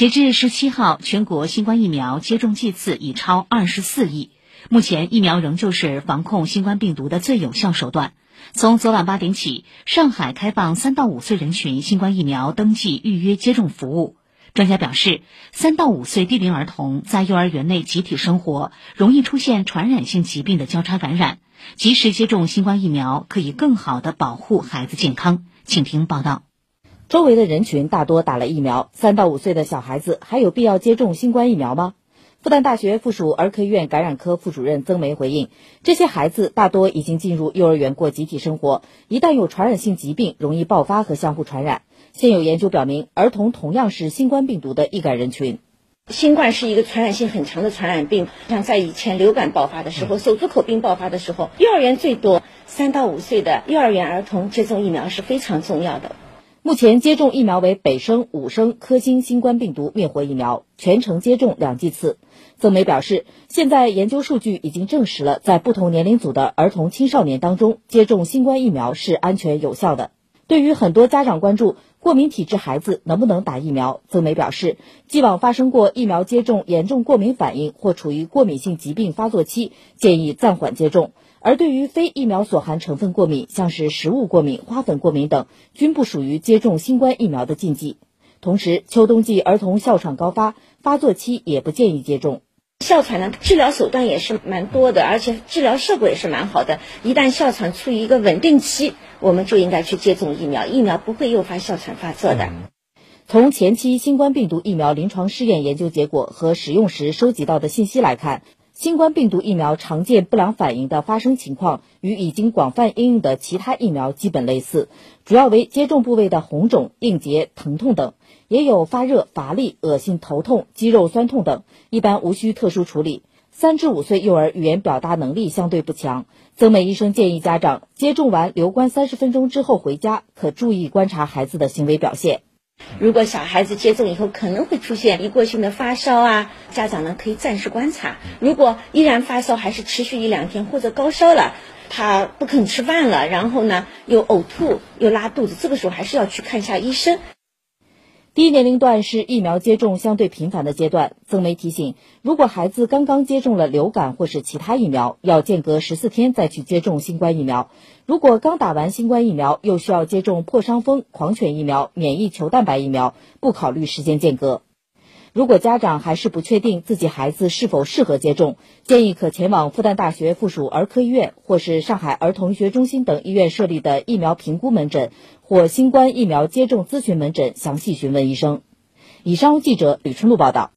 截至十七号，全国新冠疫苗接种剂次已超二十四亿。目前，疫苗仍旧是防控新冠病毒的最有效手段。从昨晚八点起，上海开放三到五岁人群新冠疫苗登记预约接种服务。专家表示，三到五岁低龄儿童在幼儿园内集体生活，容易出现传染性疾病的交叉感染。及时接种新冠疫苗，可以更好的保护孩子健康。请听报道。周围的人群大多打了疫苗，三到五岁的小孩子还有必要接种新冠疫苗吗？复旦大学附属儿科医院感染科副主任曾梅回应：这些孩子大多已经进入幼儿园过集体生活，一旦有传染性疾病，容易爆发和相互传染。现有研究表明，儿童同样是新冠病毒的易感人群。新冠是一个传染性很强的传染病，像在以前流感爆发的时候、手足口病爆发的时候，幼儿园最多三到五岁的幼儿园儿童接种疫苗是非常重要的。目前接种疫苗为北生、五生、科兴新冠病毒灭活疫苗，全程接种两剂次。曾梅表示，现在研究数据已经证实了，在不同年龄组的儿童青少年当中，接种新冠疫苗是安全有效的。对于很多家长关注过敏体质孩子能不能打疫苗，曾梅表示，既往发生过疫苗接种严重过敏反应或处于过敏性疾病发作期，建议暂缓接种。而对于非疫苗所含成分过敏，像是食物过敏、花粉过敏等，均不属于接种新冠疫苗的禁忌。同时，秋冬季儿童哮喘高发，发作期也不建议接种。哮喘呢，治疗手段也是蛮多的，而且治疗效果也是蛮好的。一旦哮喘处于一个稳定期，我们就应该去接种疫苗，疫苗不会诱发哮喘发作的。从前期新冠病毒疫苗临床试验研究结果和使用时收集到的信息来看。新冠病毒疫苗常见不良反应的发生情况与已经广泛应用的其他疫苗基本类似，主要为接种部位的红肿、硬结、疼痛等，也有发热、乏力、恶心、头痛、肌肉酸痛等，一般无需特殊处理。三至五岁幼儿语言表达能力相对不强，曾美医生建议家长接种完留观三十分钟之后回家，可注意观察孩子的行为表现。如果小孩子接种以后可能会出现一过性的发烧啊，家长呢可以暂时观察。如果依然发烧还是持续一两天或者高烧了，他不肯吃饭了，然后呢又呕吐又拉肚子，这个时候还是要去看一下医生。低年龄段是疫苗接种相对频繁的阶段。曾梅提醒，如果孩子刚刚接种了流感或是其他疫苗，要间隔十四天再去接种新冠疫苗；如果刚打完新冠疫苗，又需要接种破伤风、狂犬疫苗、免疫球蛋白疫苗，不考虑时间间隔。如果家长还是不确定自己孩子是否适合接种，建议可前往复旦大学附属儿科医院或是上海儿童医学中心等医院设立的疫苗评估门诊或新冠疫苗接种咨询门诊详细询问医生。以上，记者吕春露报道。